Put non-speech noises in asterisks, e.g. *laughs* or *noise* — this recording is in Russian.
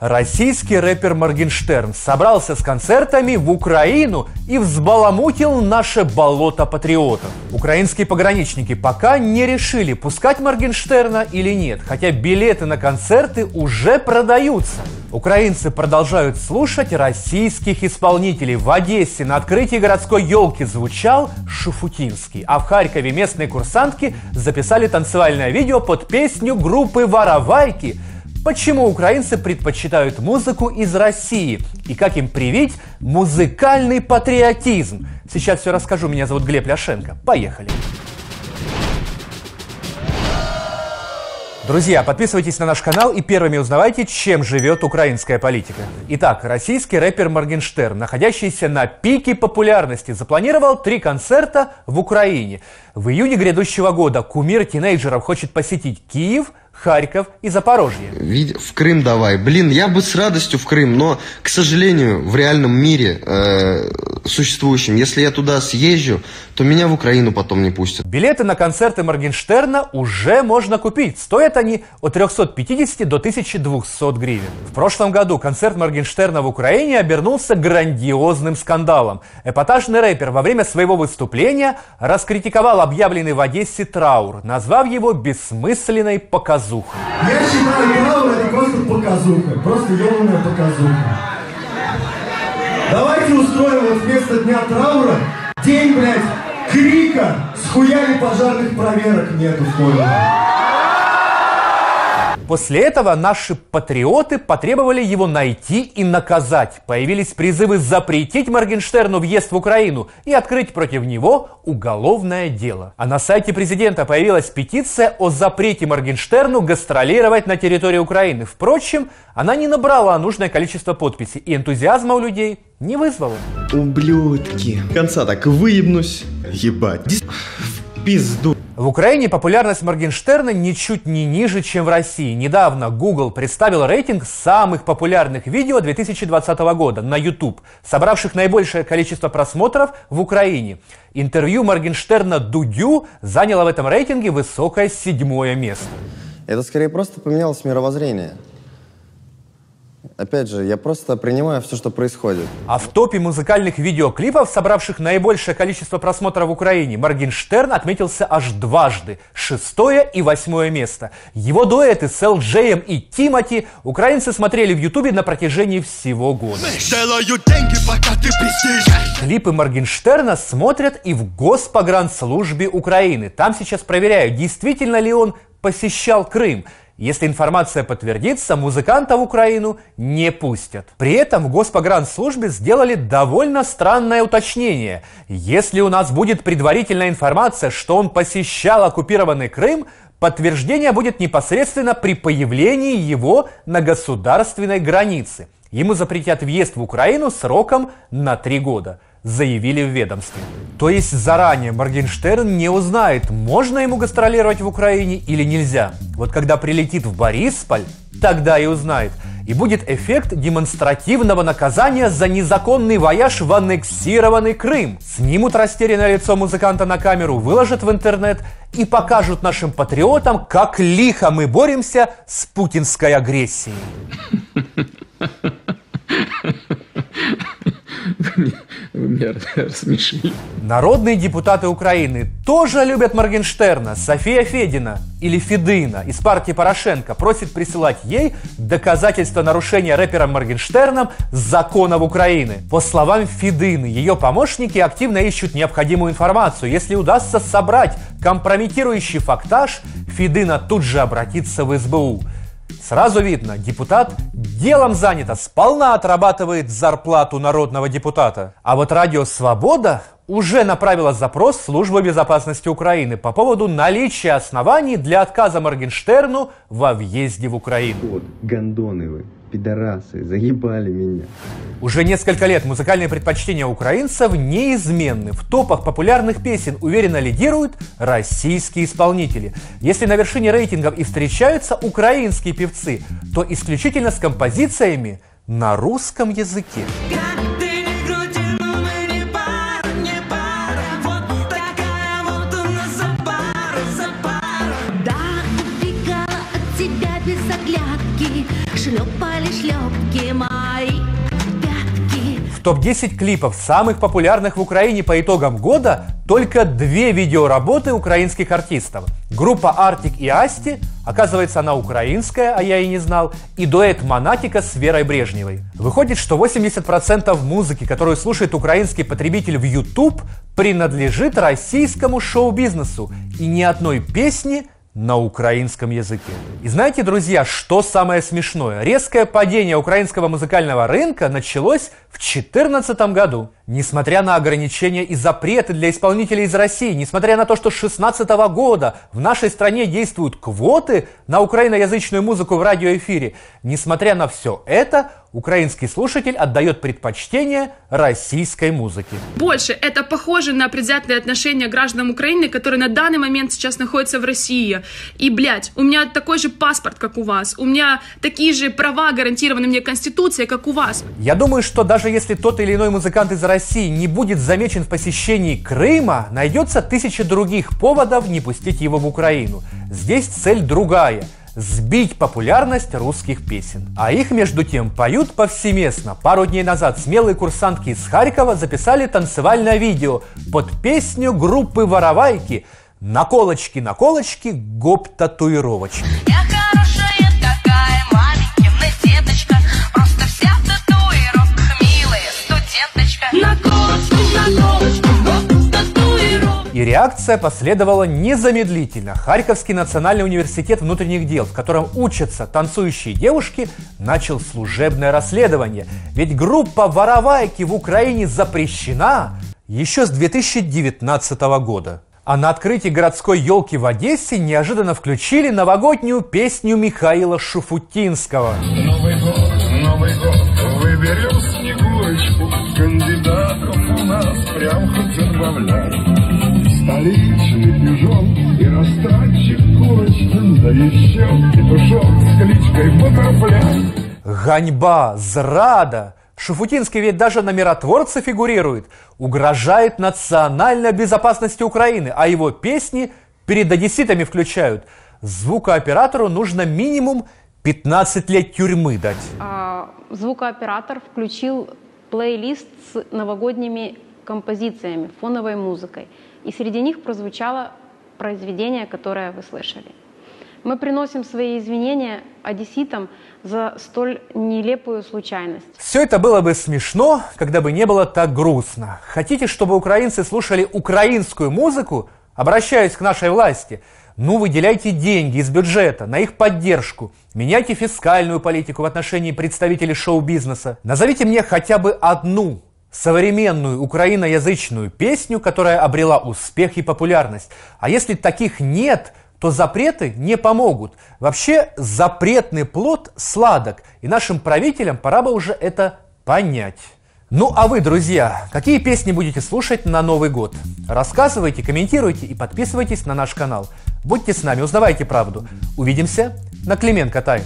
Российский рэпер Моргенштерн собрался с концертами в Украину и взбаламутил наше болото патриотов. Украинские пограничники пока не решили, пускать Моргенштерна или нет, хотя билеты на концерты уже продаются. Украинцы продолжают слушать российских исполнителей. В Одессе на открытии городской елки звучал Шуфутинский, а в Харькове местные курсантки записали танцевальное видео под песню группы «Воровайки», Почему украинцы предпочитают музыку из России и как им привить музыкальный патриотизм? Сейчас все расскажу. Меня зовут Глеб Ляшенко. Поехали. Друзья, подписывайтесь на наш канал и первыми узнавайте, чем живет украинская политика. Итак, российский рэпер Моргенштерн, находящийся на пике популярности, запланировал три концерта в Украине. В июне грядущего года кумир тинейджеров хочет посетить Киев – Харьков и Запорожье. В Крым давай. Блин, я бы с радостью в Крым, но, к сожалению, в реальном мире э, существующем, если я туда съезжу, то меня в Украину потом не пустят. Билеты на концерты Моргенштерна уже можно купить. Стоят они от 350 до 1200 гривен. В прошлом году концерт Моргенштерна в Украине обернулся грандиозным скандалом. Эпатажный рэпер во время своего выступления раскритиковал объявленный в Одессе траур, назвав его бессмысленной показухой показуха. Я считаю, траур это просто показуха, просто ебаная показуха. Давайте устроим вот вместо дня траура день, блядь, крика с хуями пожарных проверок нету в городе. После этого наши патриоты потребовали его найти и наказать. Появились призывы запретить Моргенштерну въезд в Украину и открыть против него уголовное дело. А на сайте президента появилась петиция о запрете Моргенштерну гастролировать на территории Украины. Впрочем, она не набрала нужное количество подписей и энтузиазма у людей не вызвала. Ублюдки. Конца так выебнусь. Ебать. В пизду. В Украине популярность Моргенштерна ничуть не ниже, чем в России. Недавно Google представил рейтинг самых популярных видео 2020 года на YouTube, собравших наибольшее количество просмотров в Украине. Интервью Моргенштерна Дудю заняло в этом рейтинге высокое седьмое место. Это скорее просто поменялось мировоззрение. Опять же, я просто принимаю все, что происходит. А в топе музыкальных видеоклипов, собравших наибольшее количество просмотров в Украине, Моргенштерн отметился аж дважды. Шестое и восьмое место. Его дуэты с Элджеем и Тимати украинцы смотрели в Ютубе на протяжении всего года. деньги, пока ты Клипы Моргенштерна смотрят и в Госпогранслужбе Украины. Там сейчас проверяют, действительно ли он посещал Крым. Если информация подтвердится, музыканта в Украину не пустят. При этом в Госпогранслужбе сделали довольно странное уточнение. Если у нас будет предварительная информация, что он посещал оккупированный Крым, подтверждение будет непосредственно при появлении его на государственной границе. Ему запретят въезд в Украину сроком на три года заявили в ведомстве. То есть заранее Моргенштерн не узнает, можно ему гастролировать в Украине или нельзя. Вот когда прилетит в Борисполь, тогда и узнает. И будет эффект демонстративного наказания за незаконный вояж в аннексированный Крым. Снимут растерянное лицо музыканта на камеру, выложат в интернет и покажут нашим патриотам, как лихо мы боремся с путинской агрессией. *laughs* Вы меня *laughs* рассмешили. Народные депутаты Украины тоже любят Моргенштерна. София Федина или Федына из партии Порошенко просит присылать ей доказательства нарушения рэпером Моргенштерном законов Украины. По словам Федыны, ее помощники активно ищут необходимую информацию. Если удастся собрать компрометирующий фактаж, Федына тут же обратится в СБУ. Сразу видно, депутат делом занято, сполна отрабатывает зарплату народного депутата. А вот Радио Свобода уже направила запрос в Службу безопасности Украины по поводу наличия оснований для отказа Моргенштерну во въезде в Украину. Вот, гондоны вы пидорасы, заебали меня. Уже несколько лет музыкальные предпочтения украинцев неизменны. В топах популярных песен уверенно лидируют российские исполнители. Если на вершине рейтингов и встречаются украинские певцы, то исключительно с композициями на русском языке. без шлепали шлеп пятки мои, пятки. В топ-10 клипов самых популярных в Украине по итогам года только две видеоработы украинских артистов. Группа Артик и Асти, оказывается она украинская, а я и не знал, и дуэт Монатика с Верой Брежневой. Выходит, что 80% музыки, которую слушает украинский потребитель в YouTube, принадлежит российскому шоу-бизнесу, и ни одной песни на украинском языке. И знаете, друзья, что самое смешное? Резкое падение украинского музыкального рынка началось в 2014 году. Несмотря на ограничения и запреты для исполнителей из России, несмотря на то, что с 2016 года в нашей стране действуют квоты на украиноязычную музыку в радиоэфире, несмотря на все это, украинский слушатель отдает предпочтение российской музыке. Больше это похоже на предвзятые отношения граждан Украины, которые на данный момент сейчас находятся в России. И, блядь, у меня такой же паспорт, как у вас. У меня такие же права гарантированы мне Конституцией, как у вас. Я думаю, что даже если тот или иной музыкант из России не будет замечен в посещении Крыма, найдется тысяча других поводов не пустить его в Украину. Здесь цель другая – сбить популярность русских песен. А их, между тем, поют повсеместно. Пару дней назад смелые курсантки из Харькова записали танцевальное видео под песню группы «Воровайки» «Наколочки, наколочки, гоп-татуировочки». Я Реакция последовала незамедлительно. Харьковский национальный университет внутренних дел, в котором учатся танцующие девушки, начал служебное расследование. Ведь группа «Воровайки» в Украине запрещена еще с 2019 года. А на открытии городской елки в Одессе неожиданно включили новогоднюю песню Михаила Шуфутинского. Новый год, Новый год, выберем Снегурочку, кандидатов у нас прям хоть отбавляй. Столичный пижон и растратчик курочкин, да еще петушок с кличкой Бутерфляй. Ганьба, зрада. Шуфутинский ведь даже на миротворце фигурирует, угрожает национальной безопасности Украины, а его песни перед одесситами включают. Звукооператору нужно минимум 15 лет тюрьмы дать. а, звукооператор включил плейлист с новогодними композициями, фоновой музыкой. И среди них прозвучало произведение, которое вы слышали. Мы приносим свои извинения одесситам за столь нелепую случайность. Все это было бы смешно, когда бы не было так грустно. Хотите, чтобы украинцы слушали украинскую музыку? Обращаюсь к нашей власти. Ну, выделяйте деньги из бюджета на их поддержку. Меняйте фискальную политику в отношении представителей шоу-бизнеса. Назовите мне хотя бы одну современную украиноязычную песню, которая обрела успех и популярность. А если таких нет, то запреты не помогут. Вообще запретный плод сладок, и нашим правителям пора бы уже это понять. Ну а вы, друзья, какие песни будете слушать на Новый год? Рассказывайте, комментируйте и подписывайтесь на наш канал. Будьте с нами, узнавайте правду. Увидимся на Клименко Тайм.